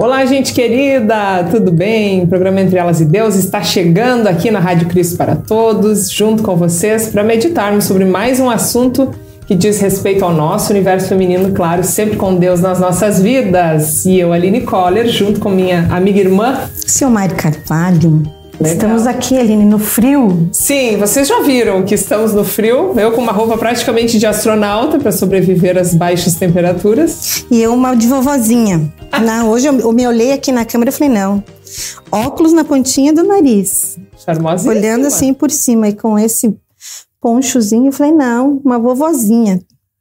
Olá, gente querida, tudo bem? O programa Entre Elas e Deus está chegando aqui na Rádio Cristo para Todos, junto com vocês, para meditarmos sobre mais um assunto que diz respeito ao nosso universo feminino, claro, sempre com Deus nas nossas vidas. E eu, Aline Coller, junto com minha amiga irmã, Silmar Carvalho. Legal. Estamos aqui, Aline, no frio. Sim, vocês já viram que estamos no frio. Eu com uma roupa praticamente de astronauta para sobreviver às baixas temperaturas. E eu uma de vovozinha. Não, hoje eu, eu me olhei aqui na câmera e falei, não. Óculos na pontinha do nariz. Charmosinha. Olhando assim por cima e com esse ponchozinho, eu falei, não, uma vovozinha.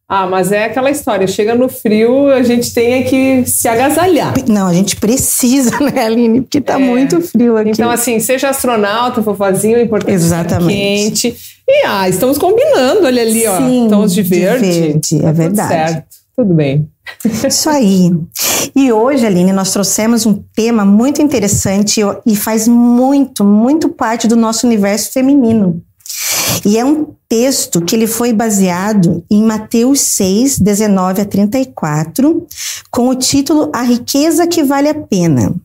Ah, mas é aquela história, chega no frio, a gente tem que se agasalhar. Não, a gente precisa, né, Aline? Porque tá é. muito frio aqui. Então, assim, seja astronauta, vovozinho, importante Exatamente. quente. E, ah, estamos combinando, olha ali, Sim, ó, tons de verde. De verde, é verdade. Tudo certo, tudo bem. Isso aí. E hoje, Aline, nós trouxemos um tema muito interessante e faz muito, muito parte do nosso universo feminino. E é um texto que ele foi baseado em Mateus 6, 19 a 34, com o título A Riqueza que Vale a Pena.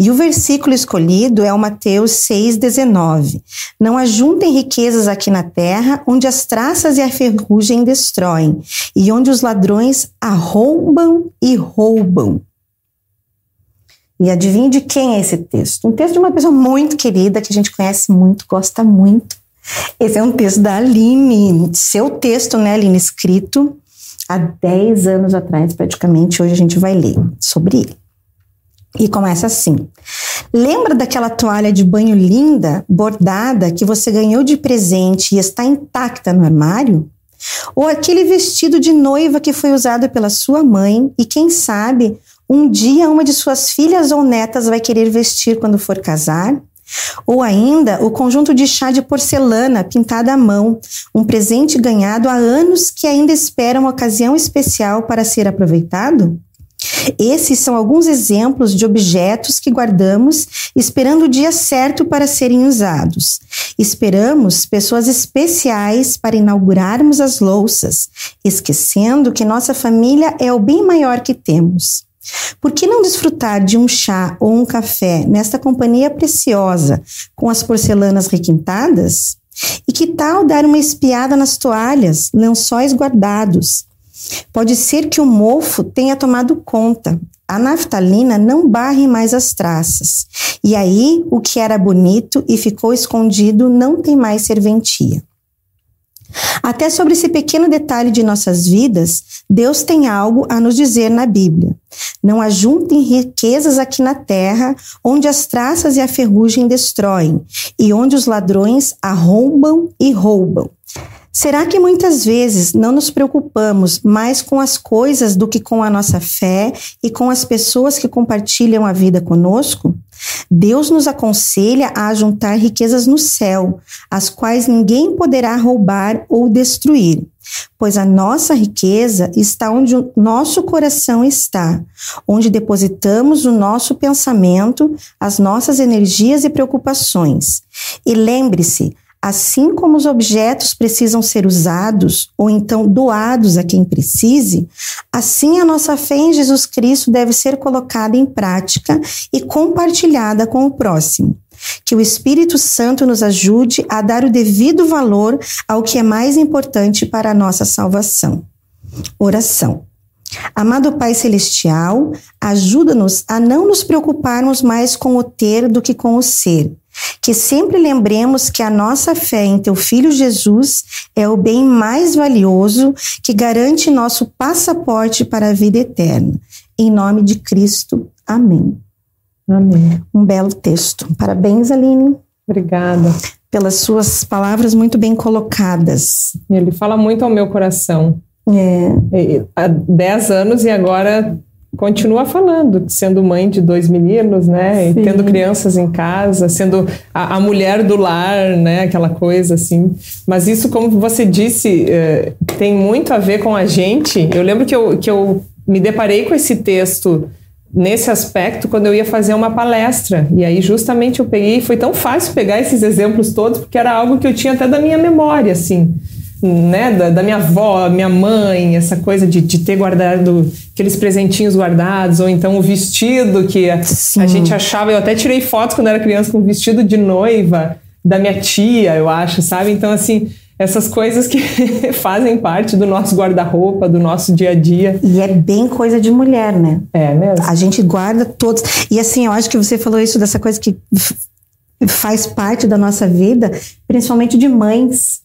E o versículo escolhido é o Mateus 6,19. Não ajuntem riquezas aqui na terra, onde as traças e a ferrugem destroem, e onde os ladrões arrombam e roubam. E adivinhe de quem é esse texto? Um texto de uma pessoa muito querida, que a gente conhece muito, gosta muito. Esse é um texto da Aline, seu texto, né, Aline, escrito há 10 anos atrás, praticamente. Hoje a gente vai ler sobre ele. E começa assim: Lembra daquela toalha de banho linda, bordada, que você ganhou de presente e está intacta no armário? Ou aquele vestido de noiva que foi usado pela sua mãe e quem sabe um dia uma de suas filhas ou netas vai querer vestir quando for casar? Ou ainda o conjunto de chá de porcelana pintado à mão, um presente ganhado há anos que ainda espera uma ocasião especial para ser aproveitado? Esses são alguns exemplos de objetos que guardamos esperando o dia certo para serem usados. Esperamos pessoas especiais para inaugurarmos as louças, esquecendo que nossa família é o bem maior que temos. Por que não desfrutar de um chá ou um café nesta companhia preciosa, com as porcelanas requintadas? E que tal dar uma espiada nas toalhas, lençóis guardados, Pode ser que o mofo tenha tomado conta. A naftalina não barre mais as traças. E aí, o que era bonito e ficou escondido não tem mais serventia. Até sobre esse pequeno detalhe de nossas vidas, Deus tem algo a nos dizer na Bíblia. Não ajuntem riquezas aqui na terra, onde as traças e a ferrugem destroem, e onde os ladrões arrombam e roubam. Será que muitas vezes não nos preocupamos mais com as coisas do que com a nossa fé e com as pessoas que compartilham a vida conosco? Deus nos aconselha a juntar riquezas no céu, as quais ninguém poderá roubar ou destruir, pois a nossa riqueza está onde o nosso coração está, onde depositamos o nosso pensamento, as nossas energias e preocupações. E lembre-se, Assim como os objetos precisam ser usados ou então doados a quem precise, assim a nossa fé em Jesus Cristo deve ser colocada em prática e compartilhada com o próximo. Que o Espírito Santo nos ajude a dar o devido valor ao que é mais importante para a nossa salvação. Oração. Amado Pai Celestial, ajuda-nos a não nos preocuparmos mais com o ter do que com o ser que sempre lembremos que a nossa fé em teu filho Jesus é o bem mais valioso que garante nosso passaporte para a vida eterna. Em nome de Cristo. Amém. Amém. Um belo texto. Parabéns, Aline. Obrigada. Pelas suas palavras muito bem colocadas. Ele fala muito ao meu coração. É. Há 10 anos e agora continua falando, sendo mãe de dois meninos, né? E tendo crianças em casa, sendo a, a, mulher do lar, né? Aquela coisa assim. Mas isso, como você disse, eh, tem muito a ver com a gente. Eu lembro que eu, que eu me deparei com esse texto nesse aspecto quando eu ia fazer uma palestra. E aí, justamente, eu peguei. Foi tão fácil pegar esses exemplos todos, porque era algo que eu tinha até da minha memória, assim. Né, da, da, minha avó, minha mãe, essa coisa de, de ter guardado aqueles presentinhos guardados, ou então o vestido que a, a, gente achava. Eu até tirei fotos quando era criança com o vestido de noiva da minha tia, eu acho, sabe? Então, assim, essas coisas que fazem parte do nosso guarda-roupa, do nosso dia a dia. E é bem coisa de mulher, né? É mesmo. A gente guarda todos. E assim, eu acho que você falou isso dessa coisa que faz parte da nossa vida, principalmente de mães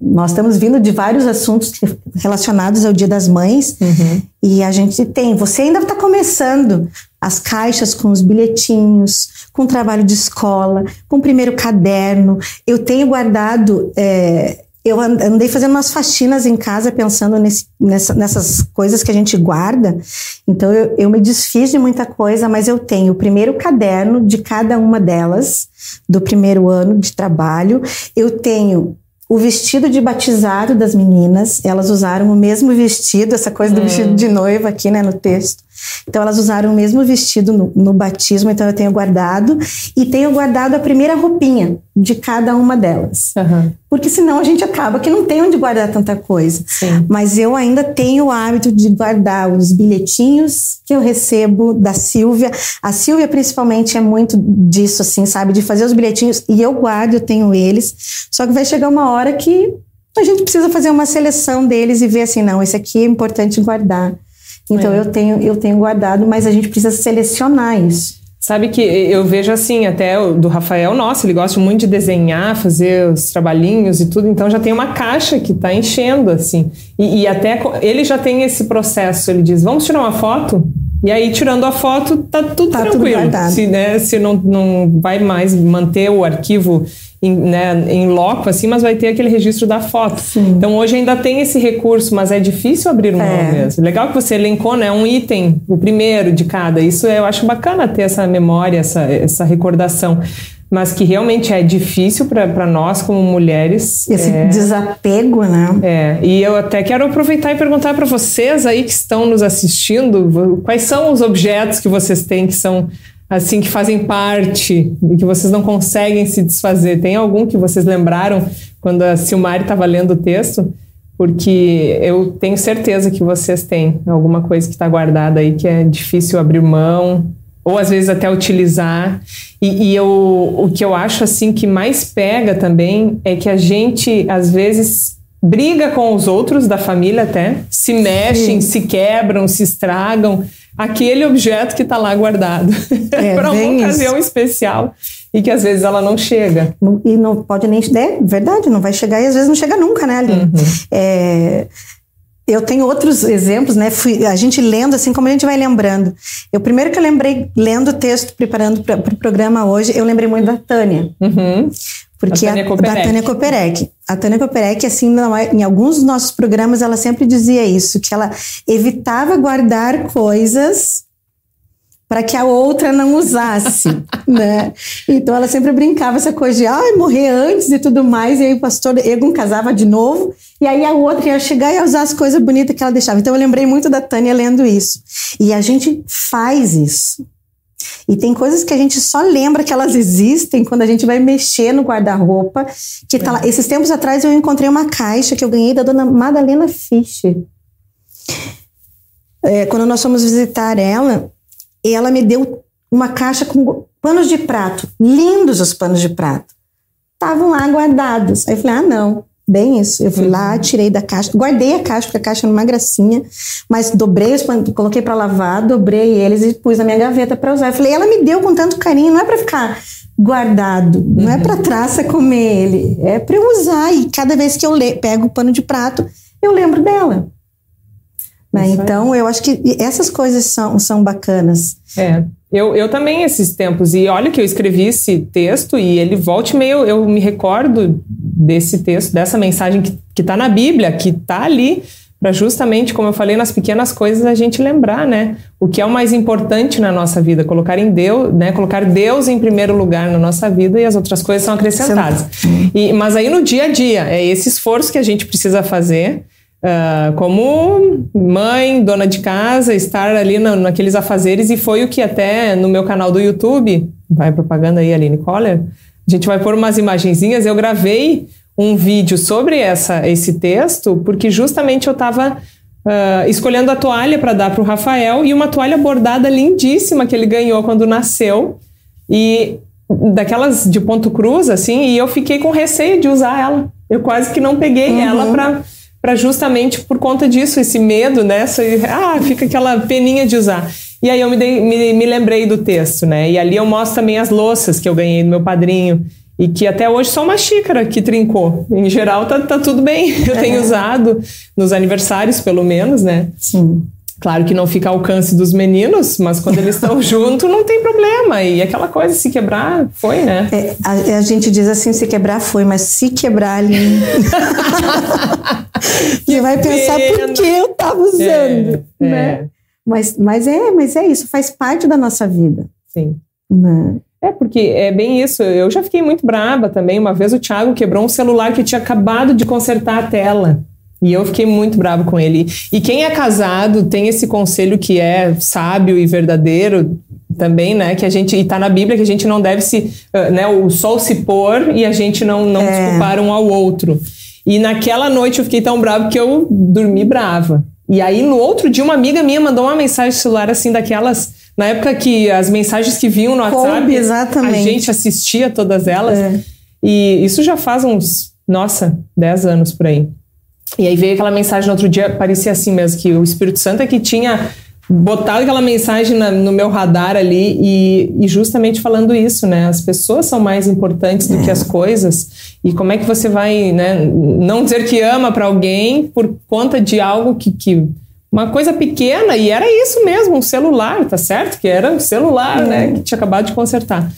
nós estamos vindo de vários assuntos relacionados ao Dia das Mães uhum. e a gente tem. Você ainda está começando as caixas com os bilhetinhos, com o trabalho de escola, com o primeiro caderno. Eu tenho guardado. É, eu andei fazendo umas faxinas em casa pensando nesse, nessa, nessas coisas que a gente guarda. Então eu, eu me desfiz de muita coisa, mas eu tenho o primeiro caderno de cada uma delas, do primeiro ano de trabalho. Eu tenho o vestido de batizado das meninas, elas usaram o mesmo vestido, essa coisa do hum. vestido de noiva aqui, né, no texto. Então elas usaram o mesmo vestido no, no, batismo, então eu tenho guardado e tenho guardado a primeira roupinha de cada uma delas. Uhum. Porque senão a gente acaba que não tem onde guardar tanta coisa. Sim. Mas eu ainda tenho o hábito de guardar os bilhetinhos que eu recebo da Silvia. A Silvia principalmente é muito disso assim, sabe, de fazer os bilhetinhos e eu guardo, eu tenho eles. Só que vai chegar uma hora que a gente precisa fazer uma seleção deles e ver assim, não, esse aqui é importante guardar. Então é. eu tenho eu tenho guardado, mas a gente precisa selecionar isso. Sabe que eu vejo assim, até do Rafael, nossa, ele gosta muito de desenhar, fazer os trabalhinhos e tudo, então já tem uma caixa que está enchendo, assim. E, e, até ele já tem esse processo, ele diz, vamos tirar uma foto? E aí, tirando a foto, tá tudo tá tranquilo. Tudo se, né, se não, não vai mais manter o arquivo em, né, em loco, assim, mas vai ter aquele registro da foto. Sim. Então hoje ainda tem esse recurso, mas é difícil abrir mão é. mesmo. Legal que você elencou, né, um item, o primeiro de cada. Isso eu acho bacana ter essa memória, essa, essa recordação mas que realmente é difícil para nós como mulheres. Esse é, desapego, né? É, e eu até quero aproveitar e perguntar para vocês aí que estão nos assistindo, quais são os objetos que vocês têm que são assim que fazem parte e que vocês não conseguem se desfazer? Tem algum que vocês lembraram quando a Silmari estava lendo o texto? Porque eu tenho certeza que vocês têm alguma coisa que está guardada aí que é difícil abrir mão ou às vezes até utilizar. E, e eu, o que eu acho assim que mais pega também é que a gente às vezes briga com os outros da família até, se mexem, Sim. se quebram, se estragam aquele objeto que está lá guardado é, para uma ocasião isso. especial e que às vezes ela não chega. E não pode nem. É verdade, não vai chegar e às vezes não chega nunca, né, Aline? Uhum. É, eu tenho outros exemplos, né? Fui, a gente lendo, assim como a gente vai lembrando. Eu primeiro que eu lembrei, lendo o texto, preparando para o pro programa hoje, eu lembrei muito da Tânia. Uhum. Porque a Tânia Koperek. Da Tânia Koperek. A Tânia Koperek, assim, em alguns dos nossos programas, ela sempre dizia isso, que ela evitava guardar coisas para que a outra não usasse, né? Então ela sempre brincava essa coisa de ah, morrer antes e tudo mais, e aí o pastor Egon casava de novo, e aí a outra ia chegar e ia usar as coisas bonitas que ela deixava. Então eu lembrei muito da Tânia lendo isso. E a gente faz isso. E tem coisas que a gente só lembra que elas existem quando a gente vai mexer no guarda-roupa. Que tá lá. É. Esses tempos atrás eu encontrei uma caixa que eu ganhei da dona Madalena Fischer. É, quando nós fomos visitar ela, ela me deu uma caixa com panos de prato. Lindos os panos de prato. Estavam lá guardados. Aí eu falei: ah, não. Bem isso. Eu fui uhum. lá, tirei da caixa, guardei a caixa, porque a caixa era uma gracinha, mas dobrei os coloquei para lavar, dobrei eles e pus na minha gaveta para usar. Eu falei, ela me deu com tanto carinho, não é para ficar guardado, uhum. não é para traça comer ele, é para eu usar. E cada vez que eu pego o pano de prato, eu lembro dela. Né? Então, eu acho que essas coisas são, são bacanas. É. Eu, eu também, esses tempos. E olha que eu escrevi esse texto e ele volta e meio. Eu me recordo desse texto, dessa mensagem que está na Bíblia, que está ali, para justamente, como eu falei, nas pequenas coisas a gente lembrar, né? O que é o mais importante na nossa vida, colocar em Deus, né? Colocar Deus em primeiro lugar na nossa vida e as outras coisas são acrescentadas. E, mas aí no dia a dia, é esse esforço que a gente precisa fazer Uh, como mãe, dona de casa, estar ali na, naqueles afazeres, e foi o que até no meu canal do YouTube, vai propaganda aí, Aline Coller, a gente vai pôr umas imagenzinhas, eu gravei um vídeo sobre essa, esse texto, porque justamente eu estava uh, escolhendo a toalha para dar para o Rafael e uma toalha bordada lindíssima que ele ganhou quando nasceu. E daquelas de ponto cruz, assim, e eu fiquei com receio de usar ela. Eu quase que não peguei uhum. ela para para justamente por conta disso, esse medo, né? Ah, fica aquela peninha de usar. E aí eu me, dei, me, me, lembrei do texto, né? E ali eu mostro também as louças que eu ganhei do meu padrinho. E que até hoje só uma xícara que trincou. Em geral, tá, tá tudo bem. Eu é. tenho usado nos aniversários, pelo menos, né? Sim. Claro que não fica ao alcance dos meninos, mas quando eles estão junto não tem problema. E aquela coisa, se quebrar, foi, né? É, a, a, gente diz assim, se quebrar foi, mas se quebrar ali. Você vai pensar por que eu estava usando, é, né? É. Mas, mas é, mas é isso, faz parte da nossa vida. Sim. Né? É, porque é bem isso. Eu já fiquei muito braba também. Uma vez o Thiago quebrou um celular que tinha acabado de consertar a tela. E eu fiquei muito bravo com ele. E quem é casado tem esse conselho que é sábio e verdadeiro também, né? Que a gente, e tá na Bíblia que a gente não deve se, uh, né? O sol se pôr e a gente não, não é. desculpar um ao outro. E naquela noite eu fiquei tão bravo que eu dormi brava. E aí no outro dia uma amiga minha mandou uma mensagem celular assim daquelas na época que as mensagens que vinham no WhatsApp, exatamente. a gente assistia todas elas. É. E isso já faz uns, nossa, 10 anos por aí. E aí veio aquela mensagem no outro dia, parecia assim mesmo, que o Espírito Santo é que tinha botado aquela mensagem na, no meu radar ali e, e, justamente falando isso, né? As pessoas são mais importantes do é. que as coisas. E como é que você vai, né? Não dizer que ama para alguém por conta de algo que, que uma coisa pequena e era isso mesmo, um celular, tá certo? Que era um celular, né? É. Que tinha acabado de consertar.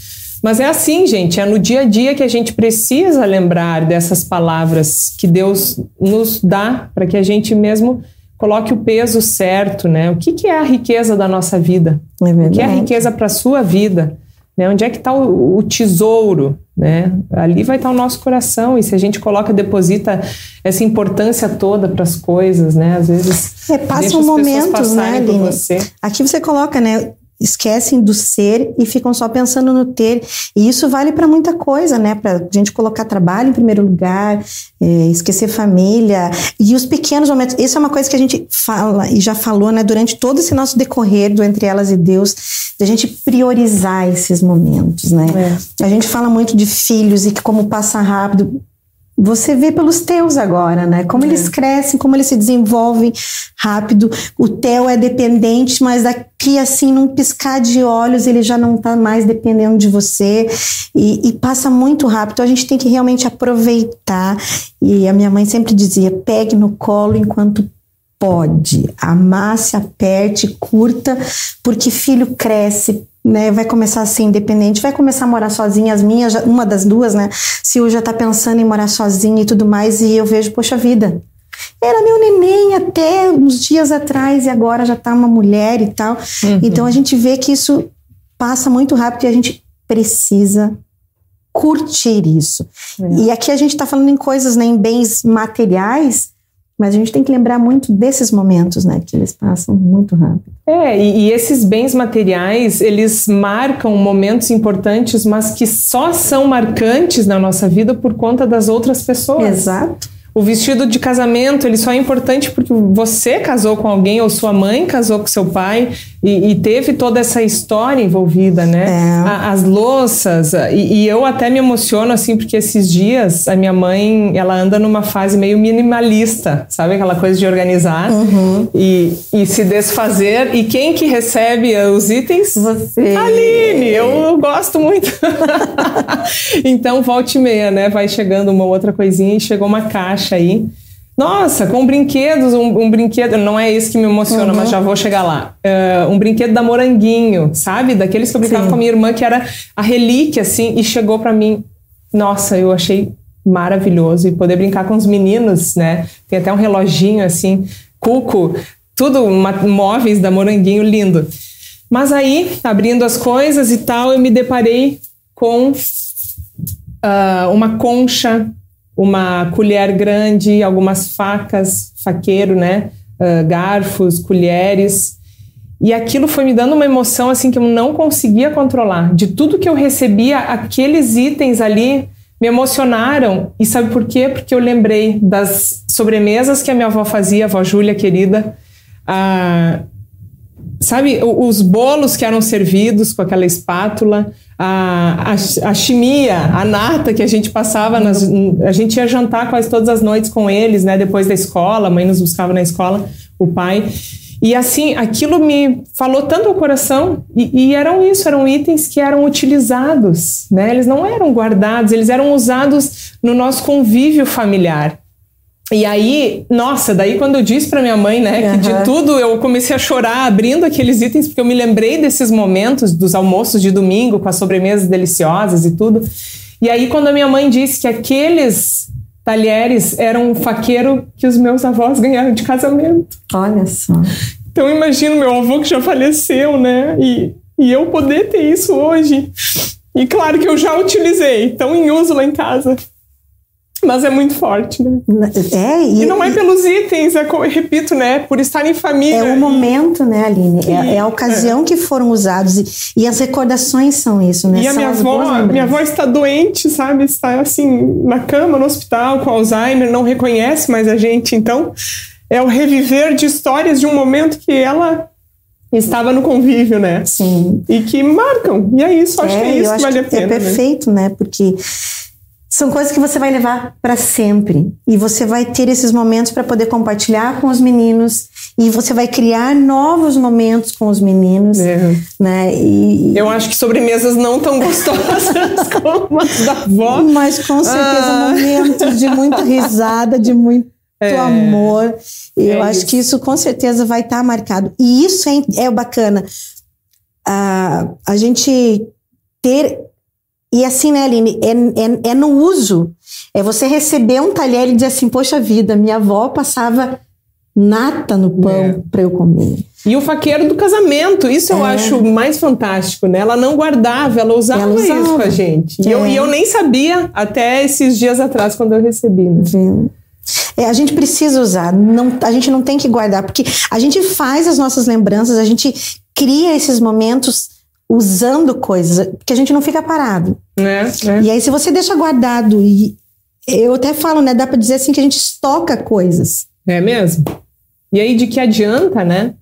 Mas é assim, gente, é no dia a dia que a gente precisa lembrar dessas palavras que Deus nos dá para que a gente mesmo coloque o peso certo, né? O que, que é a riqueza da nossa vida? É o que é a riqueza para a sua vida? Né? Onde é que está o, o, tesouro? Né? Ali vai estar tá o nosso coração e se a gente coloca, deposita essa importância toda para as coisas, né? Às vezes é, passam momentos, né, Aline? Você. Aqui você coloca, né? Esquecem do ser e ficam só pensando no ter. E isso vale para muita coisa, né? Para a gente colocar trabalho em primeiro lugar, é, esquecer família e os pequenos momentos. Isso é uma coisa que a gente fala e já falou, né? Durante todo esse nosso decorrer do entre elas e Deus, de a gente priorizar esses momentos, né? É. A gente fala muito de filhos e que como passa rápido você vê pelos teus agora, né? Como é. eles crescem, como eles se desenvolvem rápido. O teu é dependente, mas daqui assim, num piscar de olhos, ele já não está mais dependendo de você e, e, passa muito rápido. Então a gente tem que realmente aproveitar. E a minha mãe sempre dizia: pegue no colo enquanto pode, amasse, aperte, curta, porque filho cresce, né, vai começar a ser independente, vai começar a morar sozinha, as minhas, uma das duas, né, se hoje já tá pensando em morar sozinha e tudo mais, e eu vejo, poxa vida, era meu neném até uns dias atrás e agora já tá uma mulher e tal. Uhum. Então a gente vê que isso passa muito rápido e a gente precisa curtir isso. É. E aqui a gente está falando em coisas, né, em bens materiais, mas a gente tem que lembrar muito desses momentos, né? Que eles passam muito rápido. É, e, e, esses bens materiais, eles marcam momentos importantes, mas que só são marcantes na nossa vida por conta das outras pessoas. Exato. O vestido de casamento, ele só é importante porque você casou com alguém ou sua mãe casou com seu pai e, e teve toda essa história envolvida, né? É. A, as louças, e, e, eu até me emociono assim porque esses dias a minha mãe, ela anda numa fase meio minimalista, sabe? Aquela coisa de organizar uhum. e, e se desfazer. E quem que recebe os itens? Você. Aline, eu, eu gosto muito. então, volte e meia, né? Vai chegando uma outra coisinha e chegou uma caixa caixa aí. Nossa, com brinquedos, um, um brinquedo, não é isso que me emociona, uhum. mas já vou chegar lá. Uh, um brinquedo da Moranguinho, sabe? Daqueles que eu brincava Sim. com a minha irmã, que era a relíquia, assim, e chegou para mim. Nossa, eu achei maravilhoso. E poder brincar com os meninos, né? Tem até um reloginho, assim, cuco, tudo uma, móveis da Moranguinho, lindo. Mas aí, abrindo as coisas e tal, eu me deparei com uh, uma concha uma colher grande, algumas facas, faqueiro, né? Uh, garfos, colheres. E aquilo foi me dando uma emoção assim que eu não conseguia controlar. De tudo que eu recebia, aqueles itens ali me emocionaram. E sabe por quê? Porque eu lembrei das sobremesas que a minha avó fazia, a avó Júlia querida. Ah, sabe, os bolos que eram servidos com aquela espátula, a, a, a chimia, a nata que a gente passava, nas, a gente ia jantar quase todas as noites com eles, né? Depois da escola, a mãe nos buscava na escola, o pai. E assim, aquilo me falou tanto ao coração, e, e, eram isso, eram itens que eram utilizados, né? Eles não eram guardados, eles eram usados no nosso convívio familiar. E aí, nossa, daí quando eu disse para minha mãe, né, uhum. que de tudo eu comecei a chorar abrindo aqueles itens, porque eu me lembrei desses momentos dos almoços de domingo com as sobremesas deliciosas e tudo. E aí, quando a minha mãe disse que aqueles talheres eram um faqueiro que os meus avós ganharam de casamento. Olha só. Então, imagino meu avô que já faleceu, né, e, e eu poder ter isso hoje. E claro que eu já utilizei, estão em uso lá em casa. Mas é muito forte, né? É, e, e não é pelos itens, é, eu repito, né? Por estar em família. É o momento, né, Aline? É, é a ocasião é. que foram usados e, e, as recordações são isso, né? E a minha avó, minha avó está doente, sabe? Está assim, na cama, no hospital, com Alzheimer, não reconhece mais a gente. Então, é o reviver de histórias de um momento que ela estava no convívio, né? Sim. E que marcam. E é isso, acho é, que é isso que vale a pena. É perfeito, né? né? Porque são coisas que você vai levar para sempre. E você vai ter esses momentos para poder compartilhar com os meninos. E você vai criar novos momentos com os meninos. É. Né? E, Eu acho que sobremesas não tão gostosas como as da avó. Mas com certeza ah. momentos de muita risada, de muito é. amor. E é eu acho que isso com certeza vai estar tá marcado. E isso é, é bacana. Uh, a gente ter e assim, né, Aline, é, é, é, no uso. É você receber um talher e dizer assim, poxa vida, minha avó passava nata no pão é. para eu comer. E o faqueiro do casamento, isso é. eu acho mais fantástico, né? Ela não guardava, ela usava, ela usava. isso com a gente. E, eu, e eu é. nem sabia até esses dias atrás, quando eu recebi. Né? É, a gente precisa usar, não, a gente não tem que guardar, porque a gente faz as nossas lembranças, a gente cria esses momentos usando coisas, porque a gente não fica parado. É, é. E aí, se você deixa guardado, e eu até falo, né? Dá para dizer assim que a gente estoca coisas. É mesmo? E aí, de que adianta, né?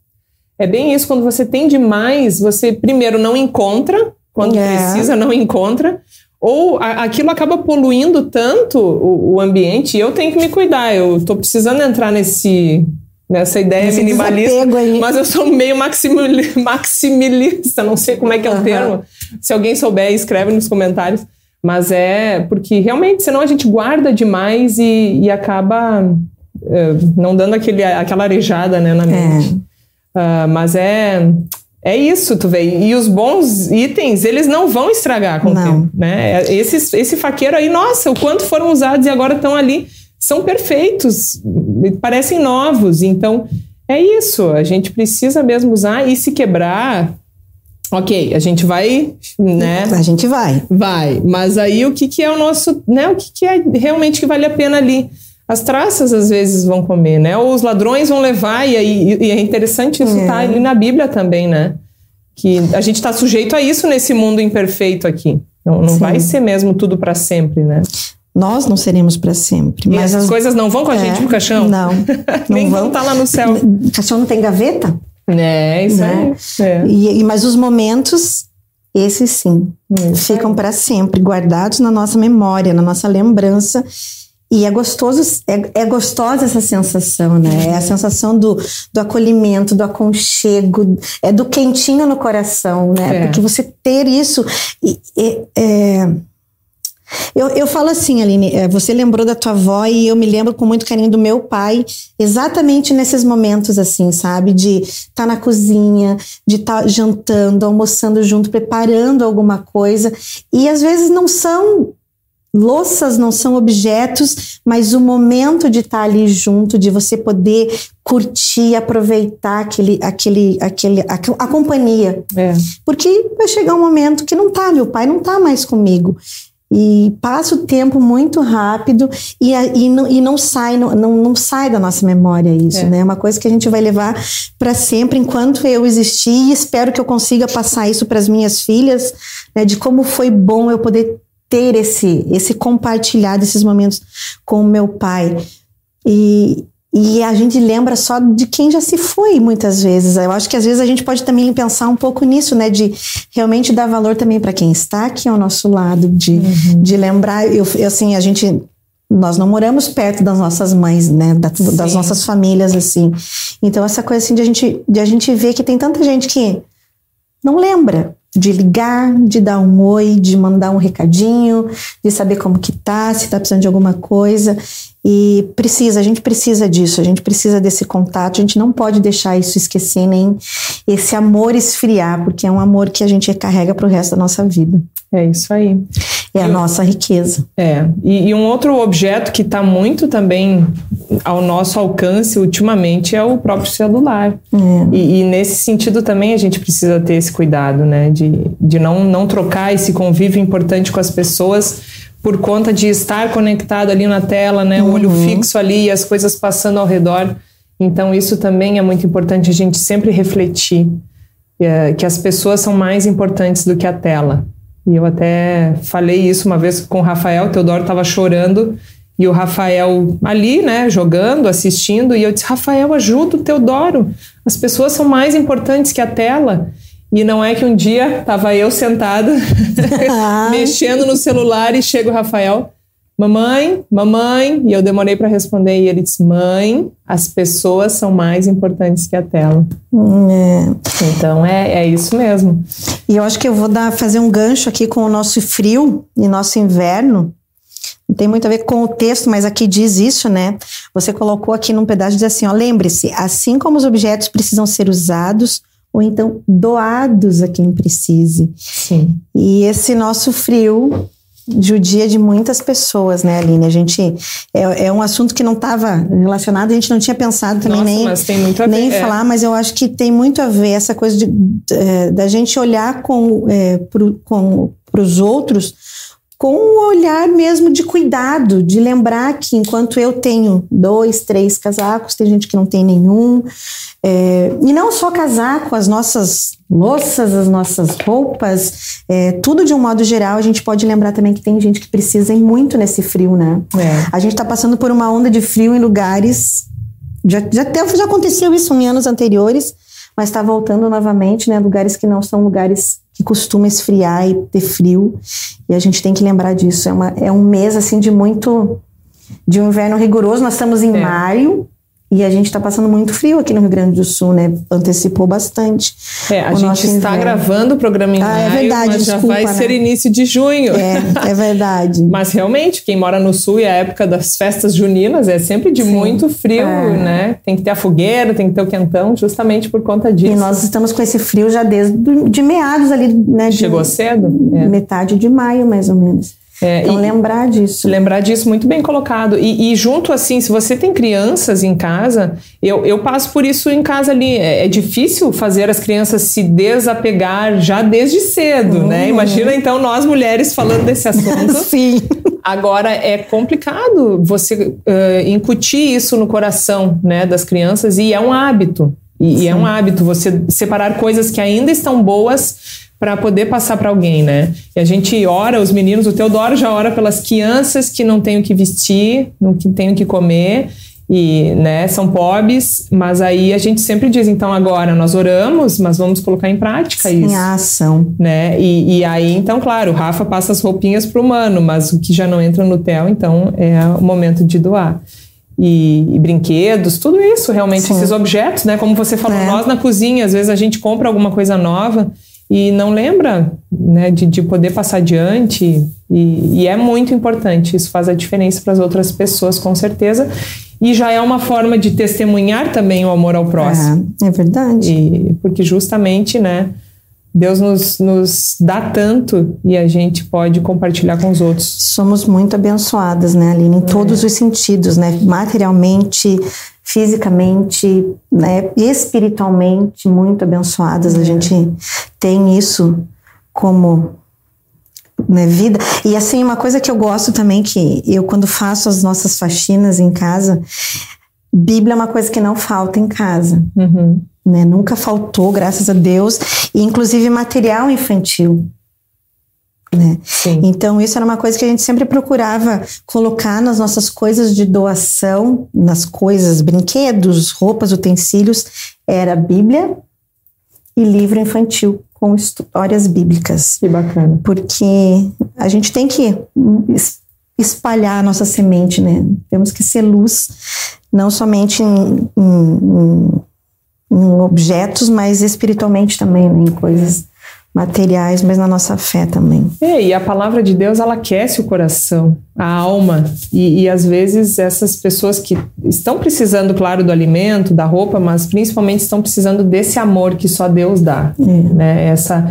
É bem isso, quando você tem demais, você primeiro não encontra, quando é. precisa, não encontra, ou a, aquilo acaba poluindo tanto o, o ambiente, e eu tenho que me cuidar, eu tô precisando entrar nesse nessa ideia Esse minimalista, mas eu sou meio maximilista, não sei como é que é o uhum. termo. Se alguém souber, escreve nos comentários. Mas é porque realmente, senão a gente guarda demais e, e acaba uh, não dando aquele, aquela arejada né, na mente. É. Uh, mas é, é isso, tu vê. E os bons itens, eles não vão estragar com o tempo. Né? Esse, esse faqueiro aí, nossa, o quanto foram usados e agora estão ali são perfeitos, parecem novos. Então, é isso. A gente precisa mesmo usar e se quebrar. Ok, a gente vai, né? A gente vai. Vai. Mas aí o que, que é o nosso, né? O que, que é realmente que vale a pena ali? As traças às vezes vão comer, né? Ou os ladrões vão levar, e, aí, e é interessante isso é. tá ali na Bíblia também, né? Que a gente está sujeito a isso nesse mundo imperfeito aqui. Não, não vai ser mesmo tudo para sempre, né? Nós não seremos para sempre. E mas as coisas não vão com a é, gente pro caixão? Não. não Nem vão estar tá lá no céu. O caixão não tem gaveta? É, isso né? aí. É. E, mas os momentos, esses sim, isso ficam para sempre, guardados na nossa memória, na nossa lembrança. E é gostoso, é, é gostosa essa sensação, né? É a sensação do, do acolhimento, do aconchego, é do quentinho no coração, né? É. Porque você ter isso. é, eu, eu falo assim, Aline, é, você lembrou da tua avó e eu me lembro com muito carinho do meu pai, exatamente nesses momentos assim, sabe? De estar tá na cozinha, de estar tá jantando, almoçando junto, preparando alguma coisa. E às vezes não são louças, não são objetos, mas o momento de estar tá ali junto, de você poder curtir, aproveitar aquele, aquele, aquele, a, a companhia. É. Porque vai chegar um momento que não tá, meu pai não tá mais comigo e passa o tempo muito rápido e, e, não, e não, sai, não, não, não sai da nossa memória isso, é. né? É uma coisa que a gente vai levar para sempre enquanto eu existir e espero que eu consiga passar isso para as minhas filhas, né? De como foi bom eu poder ter esse, esse compartilhar desses momentos com o meu pai. E, e a gente lembra só de quem já se foi muitas vezes. Eu acho que às vezes a gente pode também pensar um pouco nisso, né? De realmente dar valor também para quem está aqui ao nosso lado, de, uhum. de lembrar. Eu, assim, a gente. Nós não moramos perto das nossas mães, né? Da, das nossas famílias, assim. Então, essa coisa assim de a gente, de a gente ver que tem tanta gente que não lembra de ligar, de dar um oi, de mandar um recadinho, de saber como que tá, se tá precisando de alguma coisa. E precisa, a gente precisa disso, a gente precisa desse contato, a gente não pode deixar isso esquecer, nem esse amor esfriar, porque é um amor que a gente carrega para o resto da nossa vida. É isso aí. É a nossa riqueza. É. E, e um outro objeto que está muito também ao nosso alcance ultimamente é o próprio celular. É. E, e, nesse sentido também a gente precisa ter esse cuidado, né? De, de não, não trocar esse convívio importante com as pessoas por conta de estar conectado ali na tela, né? O olho uhum. fixo ali e as coisas passando ao redor. Então, isso também é muito importante a gente sempre refletir é, que as pessoas são mais importantes do que a tela. E eu até falei isso uma vez com o Rafael, o Teodoro estava chorando e o Rafael ali, né, jogando, assistindo, e eu disse: Rafael, ajuda o Teodoro. As pessoas são mais importantes que a tela. E não é que um dia estava eu sentada, mexendo no celular e chega o Rafael, mamãe, mamãe, e eu demorei para responder e ele disse, mãe, as pessoas são mais importantes que a tela. É. Então é, é isso mesmo. E eu acho que eu vou dar, fazer um gancho aqui com o nosso frio e nosso inverno. Não tem muito a ver com o texto, mas aqui diz isso, né? Você colocou aqui num pedaço diz assim, ó, lembre-se, assim como os objetos precisam ser usados, ou então doados a quem precise. Sim. E esse nosso frio judia de muitas pessoas, né, Aline? A gente é, é um assunto que não estava relacionado, a gente não tinha pensado também Nossa, nem, nem é. falar, mas eu acho que tem muito a ver essa coisa de, é, da gente olhar com, é, para os outros com um olhar mesmo de cuidado, de lembrar que enquanto eu tenho dois, três casacos, tem gente que não tem nenhum. É, e não só casaco, as nossas louças, as nossas roupas, é, tudo de um modo geral, a gente pode lembrar também que tem gente que precisa ir muito nesse frio, né? É. A gente está passando por uma onda de frio em lugares. Já, já, já aconteceu isso em anos anteriores, mas está voltando novamente, né? Lugares que não são lugares que costuma esfriar e ter frio. E a gente tem que lembrar disso. É, uma, é um mês assim de muito. de um inverno rigoroso. Nós estamos em é. maio. E a gente está passando muito frio aqui no Rio Grande do Sul, né? Antecipou bastante. É, a gente está inverno. gravando o programa em ah, maio, é verdade, mas desculpa, já vai né? ser início de junho. É, é verdade. mas realmente, quem mora no Sul e a época das festas juninas é sempre de Sim, muito frio, é. né? Tem que ter a fogueira, tem que ter o quentão, justamente por conta disso. E nós estamos com esse frio já desde de meados ali, né? Chegou de, cedo? É. Metade de maio, mais ou menos. É, então, lembrar disso. Lembrar disso, muito bem colocado. E, e, junto, assim, se você tem crianças em casa, eu, eu passo por isso em casa ali. É, é difícil fazer as crianças se desapegar já desde cedo, uhum. né? Imagina, então, nós mulheres falando desse assunto. Sim. Agora, é complicado você uh, incutir isso no coração né, das crianças e é um hábito. E, e é um hábito você separar coisas que ainda estão boas para poder passar para alguém, né? E a gente ora, os meninos, o Teodoro já ora pelas crianças que não têm o que vestir, não que têm o que comer e, né, são pobres, mas aí a gente sempre diz, então agora nós oramos, mas vamos colocar em prática Sim, isso. Em ação. Né? E, e, aí, então, claro, o Rafa passa as roupinhas pro humano, mas o que já não entra no TEL, então é o momento de doar. E, e, brinquedos, tudo isso, realmente, Sim. esses objetos, né? Como você falou, é. nós na cozinha, às vezes a gente compra alguma coisa nova e não lembra né, de, de poder passar adiante. E, e é muito importante, isso faz a diferença para as outras pessoas, com certeza. E já é uma forma de testemunhar também o amor ao próximo. É, é verdade. E, porque justamente, né? Deus nos, nos dá tanto e a gente pode compartilhar com os outros. Somos muito abençoadas, né, Aline? Em é. todos os sentidos, né? Materialmente, fisicamente, né, espiritualmente muito abençoadas. É. A gente tem isso como né, vida. E assim, uma coisa que eu gosto também, que eu quando faço as nossas faxinas em casa, Bíblia é uma coisa que não falta em casa. Uhum. Né? Nunca faltou, graças a Deus. E inclusive material infantil. Né? Então, isso era uma coisa que a gente sempre procurava colocar nas nossas coisas de doação, nas coisas, brinquedos, roupas, utensílios, era Bíblia e livro infantil com histórias bíblicas. Que bacana. Porque a gente tem que espalhar a nossa semente, né? Temos que ser luz, não somente em, em, em objetos, mas espiritualmente também, né? em coisas materiais, mas na nossa fé também. É, e a palavra de Deus, ela aquece o coração, a alma, e, e às vezes essas pessoas que estão precisando, claro, do alimento, da roupa, mas principalmente estão precisando desse amor que só Deus dá, é. né? Essa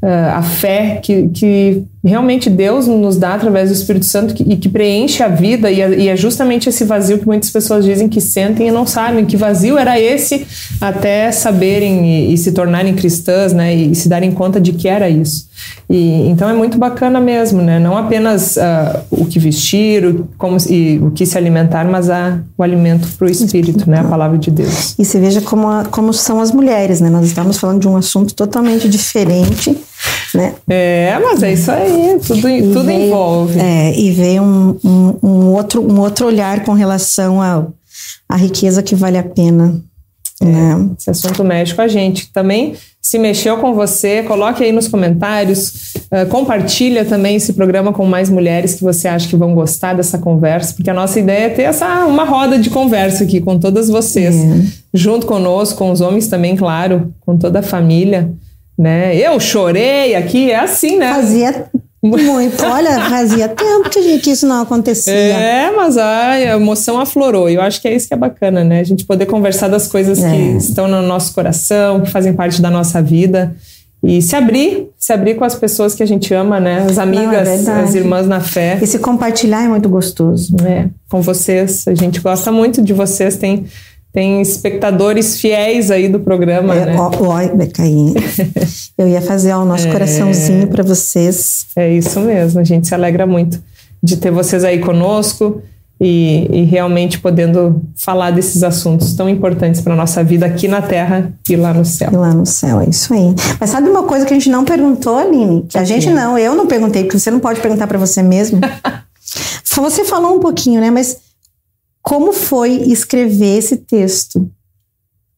uh, a fé que, que realmente Deus nos dá através do Espírito Santo que, e que preenche a vida, e, e, é justamente esse vazio que muitas pessoas dizem que sentem e não sabem. Que vazio era esse até saberem e, e se tornarem cristãs, né? E, e, se darem conta de que era isso. E, então é muito bacana mesmo, né? Não apenas uh, o que vestir, o, como, e o que se alimentar, mas a, o alimento para o Espírito, né? A palavra de Deus. E se veja como, a, como são as mulheres, né? Nós estamos falando de um assunto totalmente diferente né? É, mas é isso aí, tudo, tudo veio, envolve. É, e veio um, um, um, outro, um outro olhar com relação à riqueza que vale a pena. É, né? Esse assunto mexe com a gente. Também se mexeu com você, coloque aí nos comentários, uh, compartilha também esse programa com mais mulheres que você acha que vão gostar dessa conversa, porque a nossa ideia é ter essa uma roda de conversa aqui com todas vocês, é. junto conosco, com os homens também, claro, com toda a família né? Eu chorei aqui, é assim, né? Fazia muito. Olha, fazia tempo que, que isso não acontecia. É, mas a emoção aflorou. E eu acho que é isso que é bacana, né? A gente poder conversar das coisas é. que estão no nosso coração, que fazem parte da nossa vida. E se abrir, se abrir com as pessoas que a gente ama, né? As amigas, não, é as irmãs na fé. E se compartilhar é muito gostoso. É, com vocês. A gente gosta muito de vocês. Tem tem espectadores fiéis aí do programa, é, né? Ó, ó, Becaí. Eu ia fazer ó, o nosso é, coraçãozinho para vocês. É isso mesmo, a gente se alegra muito de ter vocês aí conosco e, e realmente podendo falar desses assuntos tão importantes para nossa vida aqui na Terra e lá no céu. E lá no céu, é isso aí. Mas sabe uma coisa que a gente não perguntou, Aline? Que a gente não, eu não perguntei, porque você não pode perguntar para você mesmo. você falou um pouquinho, né? Mas como foi escrever esse texto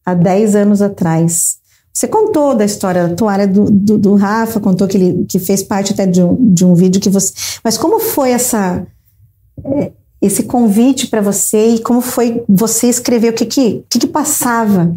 há 10 anos atrás? Você contou da história da toalha do, do, do, Rafa, contou que ele que fez parte até de um, de um vídeo que você. Mas como foi essa é, esse convite para você e como foi você escrever o que que, que, que passava,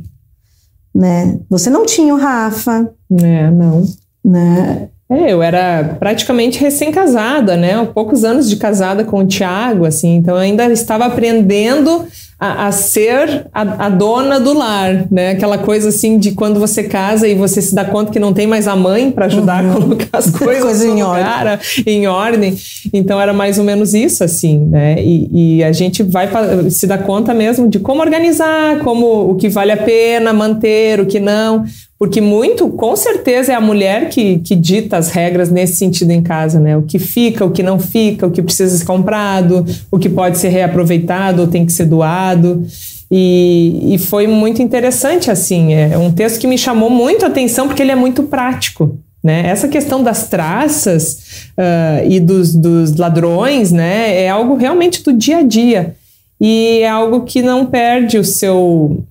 né? Você não tinha o Rafa, é, não, né? É, eu era praticamente recém-casada, né? Poucos anos de casada com o Tiago, assim, então eu ainda estava aprendendo a, a ser a, a, dona do lar, né? Aquela coisa assim de quando você casa e você se dá conta que não tem mais a mãe para ajudar uhum. a colocar as coisas Coisa em, lugar, ordem. em ordem. Então era mais ou menos isso, assim, né? E, e a gente vai se dar conta mesmo de como organizar, como o que vale a pena manter, o que não porque muito, com certeza, é a mulher que, que dita as regras nesse sentido em casa, né? O que fica, o que não fica, o que precisa ser comprado, o que pode ser reaproveitado ou tem que ser doado. E, e foi muito interessante, assim. É um texto que me chamou muito a atenção porque ele é muito prático. Né? Essa questão das traças uh, e dos, dos ladrões né, é algo realmente do dia a dia. E é algo que não perde o seu,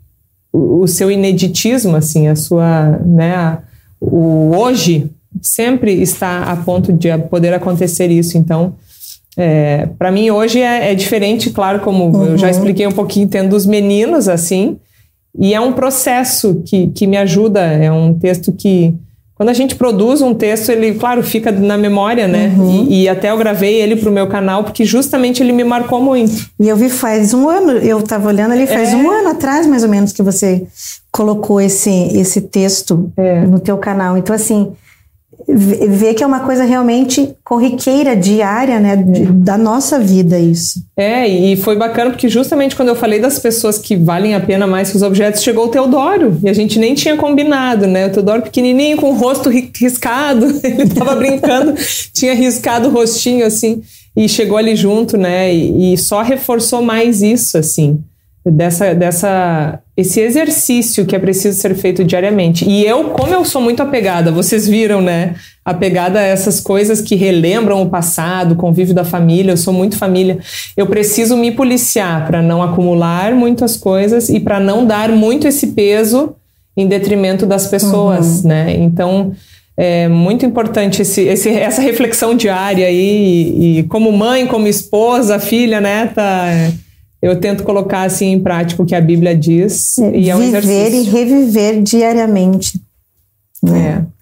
o, seu ineditismo, assim, a sua, né, o hoje sempre está a ponto de poder acontecer isso. Então, é, para mim hoje é, é, diferente, claro, como uhum. eu já uhum. expliquei um pouquinho, tendo os meninos assim, e é um processo que, que me ajuda, é um texto que quando a gente produz um texto, ele, claro, fica na memória, né? Uhum. E, e, até eu gravei ele pro meu canal, porque justamente ele me marcou muito. E eu vi faz um ano, eu estava olhando ali, faz é. um ano atrás, mais ou menos, que você colocou esse, esse texto é. no teu canal. Então, assim, ver que é uma coisa realmente corriqueira, diária, né, de, da nossa vida isso. É, e foi bacana porque justamente quando eu falei das pessoas que valem a pena mais que os objetos, chegou o Teodoro, e a gente nem tinha combinado, né, o Teodoro pequenininho, com o rosto riscado, ele tava brincando, tinha riscado o rostinho, assim, e chegou ali junto, né, e, e só reforçou mais isso, assim, dessa, dessa esse exercício que é preciso ser feito diariamente. E eu, como eu sou muito apegada, vocês viram, né? Apegada a essas coisas que relembram o passado, o convívio da família, eu sou muito família. Eu preciso me policiar para não acumular muitas coisas e para não dar muito esse peso em detrimento das pessoas, uhum. né? Então, é muito importante esse, esse, essa reflexão diária aí, e, e como mãe, como esposa, filha, neta, eu tento colocar assim em prática o que a Bíblia diz. É, e é um viver exercício. e reviver diariamente. Né? É.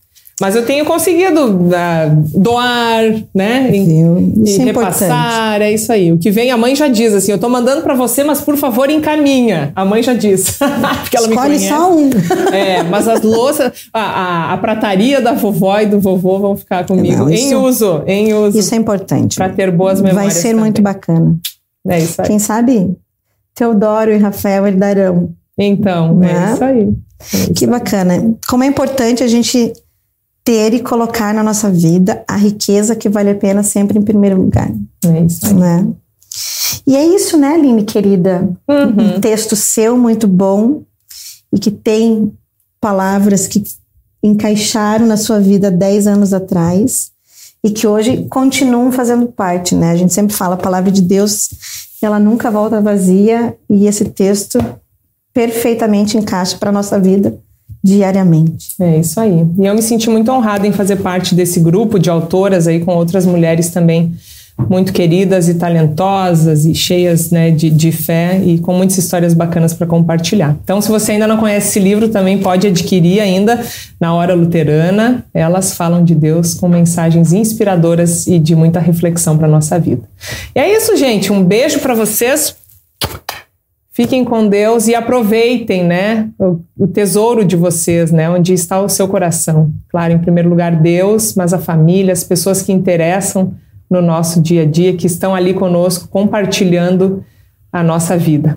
Mas eu tenho conseguido uh, doar, né? E, e é repassar, é isso aí. O que vem, a mãe já diz assim: eu tô mandando para você, mas por favor encaminha. A mãe já diz. Porque ela Escolhe me conhece. só um. É, mas as louças, a, a, a, prataria da vovó e do vovô vão ficar comigo. Não, isso, em uso, em uso. Isso é importante. Para ter boas memórias. Vai ser também. muito bacana. É isso aí. Quem sabe Teodoro e Rafael herdarão. Então, é, é isso aí. É isso que bacana. Como é importante a gente ter e colocar na nossa vida a riqueza que vale a pena sempre em primeiro lugar. É isso aí. Né? E é isso, né, Aline, querida? Uhum. Um texto seu muito bom e que tem palavras que encaixaram na sua vida 10 anos atrás e que hoje continuam fazendo parte, né? A gente sempre fala a palavra de Deus, ela nunca volta vazia e esse texto perfeitamente encaixa para nossa vida diariamente. É isso aí. E eu me senti muito honrada em fazer parte desse grupo de autoras aí com outras mulheres também muito queridas e talentosas e cheias né, de, de fé e com muitas histórias bacanas para compartilhar. Então, se você ainda não conhece esse livro, também pode adquirir ainda na Hora Luterana. Elas falam de Deus com mensagens inspiradoras e de muita reflexão para nossa vida. E é isso, gente. Um beijo para vocês. Fiquem com Deus e aproveitem, né, o, o, tesouro de vocês, né, onde está o seu coração. Claro, em primeiro lugar Deus, mas a família, as pessoas que interessam no nosso dia a dia, que estão ali conosco compartilhando a nossa vida.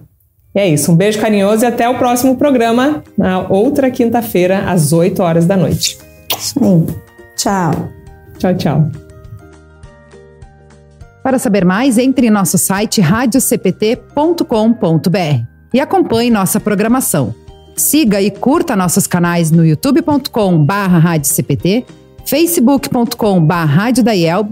E é isso, um beijo carinhoso e até o próximo programa, na outra quinta-feira, às 8 horas da noite. Sim. Tchau. Tchau, tchau. Para saber mais, entre em nosso site radiocpt.com.br e acompanhe nossa programação. Siga e curta nossos canais no youtube.com/radiocpt, facebook.com/radiodaielb